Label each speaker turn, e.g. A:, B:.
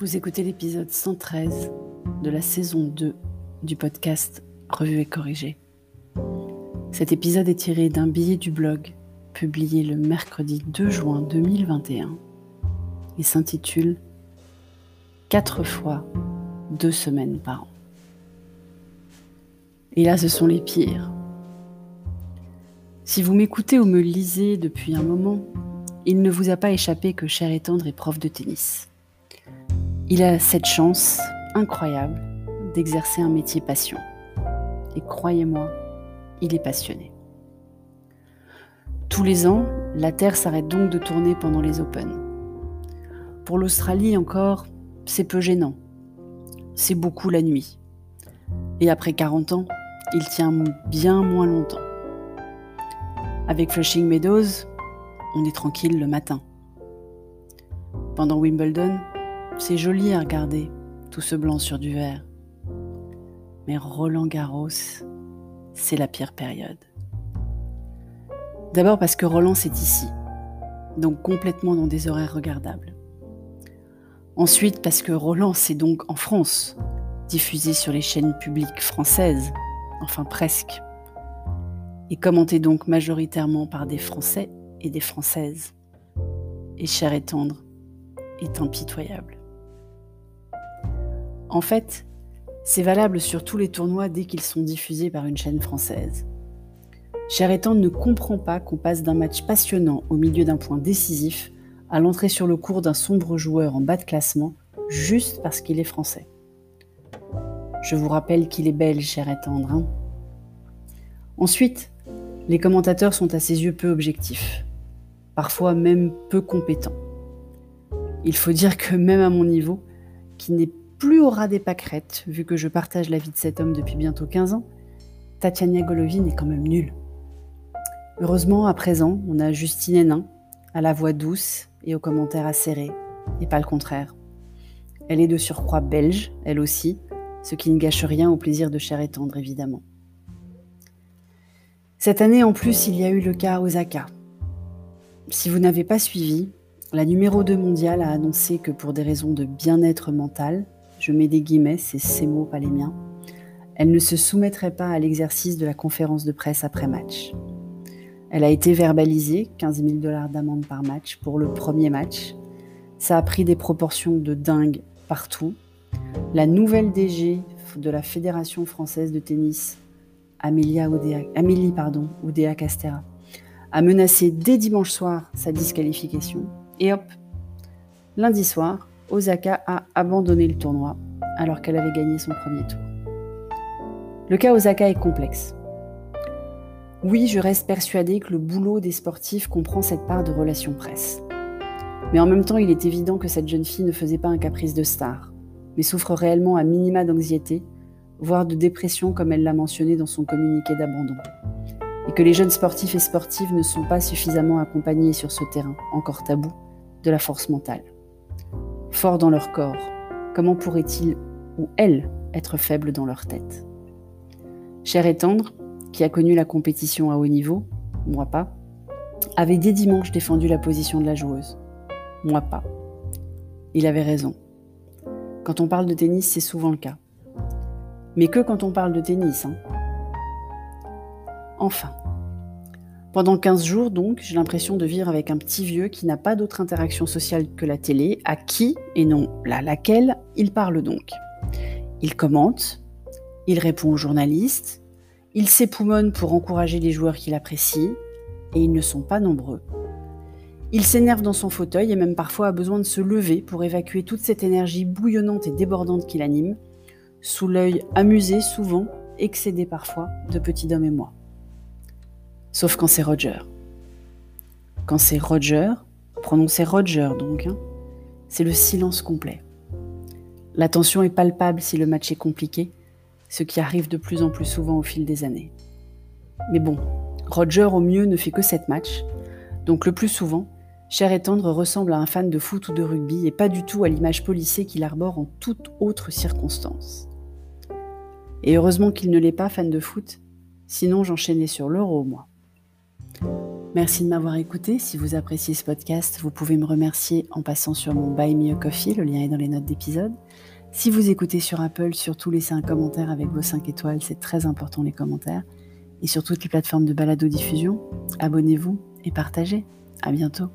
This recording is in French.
A: Vous écoutez l'épisode 113 de la saison 2 du podcast Revue et corrigé. Cet épisode est tiré d'un billet du blog publié le mercredi 2 juin 2021 et s'intitule 4 fois deux semaines par an. Et là, ce sont les pires. Si vous m'écoutez ou me lisez depuis un moment, il ne vous a pas échappé que Cher et Tendre est prof de tennis. Il a cette chance incroyable d'exercer un métier passion. Et croyez-moi, il est passionné. Tous les ans, la Terre s'arrête donc de tourner pendant les Open. Pour l'Australie encore, c'est peu gênant. C'est beaucoup la nuit. Et après 40 ans, il tient bien moins longtemps. Avec Flushing Meadows, on est tranquille le matin. Pendant Wimbledon, c'est joli à regarder, tout ce blanc sur du vert. Mais Roland Garros, c'est la pire période. D'abord parce que Roland c'est ici, donc complètement dans des horaires regardables. Ensuite parce que Roland c'est donc en France, diffusé sur les chaînes publiques françaises, enfin presque, et commenté donc majoritairement par des Français et des Françaises. Et cher et tendre est impitoyable. En fait, c'est valable sur tous les tournois dès qu'ils sont diffusés par une chaîne française. Cher Étendre ne comprend pas qu'on passe d'un match passionnant au milieu d'un point décisif à l'entrée sur le cours d'un sombre joueur en bas de classement juste parce qu'il est français. Je vous rappelle qu'il est belge, cher Étendre. Hein Ensuite, les commentateurs sont à ses yeux peu objectifs, parfois même peu compétents. Il faut dire que même à mon niveau, qui n'est plus au ras des pâquerettes, vu que je partage la vie de cet homme depuis bientôt 15 ans, Tatiana Golovin est quand même nulle. Heureusement, à présent, on a Justine Hénin, à la voix douce et aux commentaires acérés, et pas le contraire. Elle est de surcroît belge, elle aussi, ce qui ne gâche rien au plaisir de chair et tendre, évidemment. Cette année, en plus, il y a eu le cas Osaka. Si vous n'avez pas suivi, la numéro 2 mondiale a annoncé que pour des raisons de bien-être mental, je mets des guillemets, c'est ses mots, pas les miens, elle ne se soumettrait pas à l'exercice de la conférence de presse après match. Elle a été verbalisée, 15 000 dollars d'amende par match pour le premier match. Ça a pris des proportions de dingue partout. La nouvelle DG de la Fédération française de tennis, Amélie Oudéa Castera, a menacé dès dimanche soir sa disqualification. Et hop, lundi soir, Osaka a abandonné le tournoi alors qu'elle avait gagné son premier tour. Le cas Osaka est complexe. Oui, je reste persuadée que le boulot des sportifs comprend cette part de relation presse. Mais en même temps, il est évident que cette jeune fille ne faisait pas un caprice de star, mais souffre réellement à minima d'anxiété, voire de dépression comme elle l'a mentionné dans son communiqué d'abandon. Et que les jeunes sportifs et sportives ne sont pas suffisamment accompagnés sur ce terrain, encore tabou, de la force mentale. Forts dans leur corps, comment pourraient-ils, ou elles, être faibles dans leur tête? Cher et tendre, qui a connu la compétition à haut niveau, moi pas, avait dès dimanche défendu la position de la joueuse. Moi pas. Il avait raison. Quand on parle de tennis, c'est souvent le cas. Mais que quand on parle de tennis. Hein? Enfin. Pendant 15 jours, donc, j'ai l'impression de vivre avec un petit vieux qui n'a pas d'autre interaction sociale que la télé, à qui, et non là laquelle, il parle donc. Il commente, il répond aux journalistes, il s'époumonne pour encourager les joueurs qu'il apprécie, et ils ne sont pas nombreux. Il s'énerve dans son fauteuil et même parfois a besoin de se lever pour évacuer toute cette énergie bouillonnante et débordante qui l'anime, sous l'œil amusé souvent, excédé parfois, de Petit Dom et moi. Sauf quand c'est Roger. Quand c'est Roger, prononcé Roger donc, hein, c'est le silence complet. La tension est palpable si le match est compliqué, ce qui arrive de plus en plus souvent au fil des années. Mais bon, Roger au mieux ne fait que 7 matchs, donc le plus souvent, Cher et Tendre ressemble à un fan de foot ou de rugby et pas du tout à l'image policier qu'il arbore en toute autre circonstance. Et heureusement qu'il ne l'est pas fan de foot, sinon j'enchaînais sur l'euro, moi. Merci de m'avoir écouté. Si vous appréciez ce podcast, vous pouvez me remercier en passant sur mon Buy Me a Coffee, le lien est dans les notes d'épisode. Si vous écoutez sur Apple, surtout laissez un commentaire avec vos 5 étoiles, c'est très important les commentaires. Et sur toutes les plateformes de balado-diffusion, abonnez-vous et partagez. À bientôt.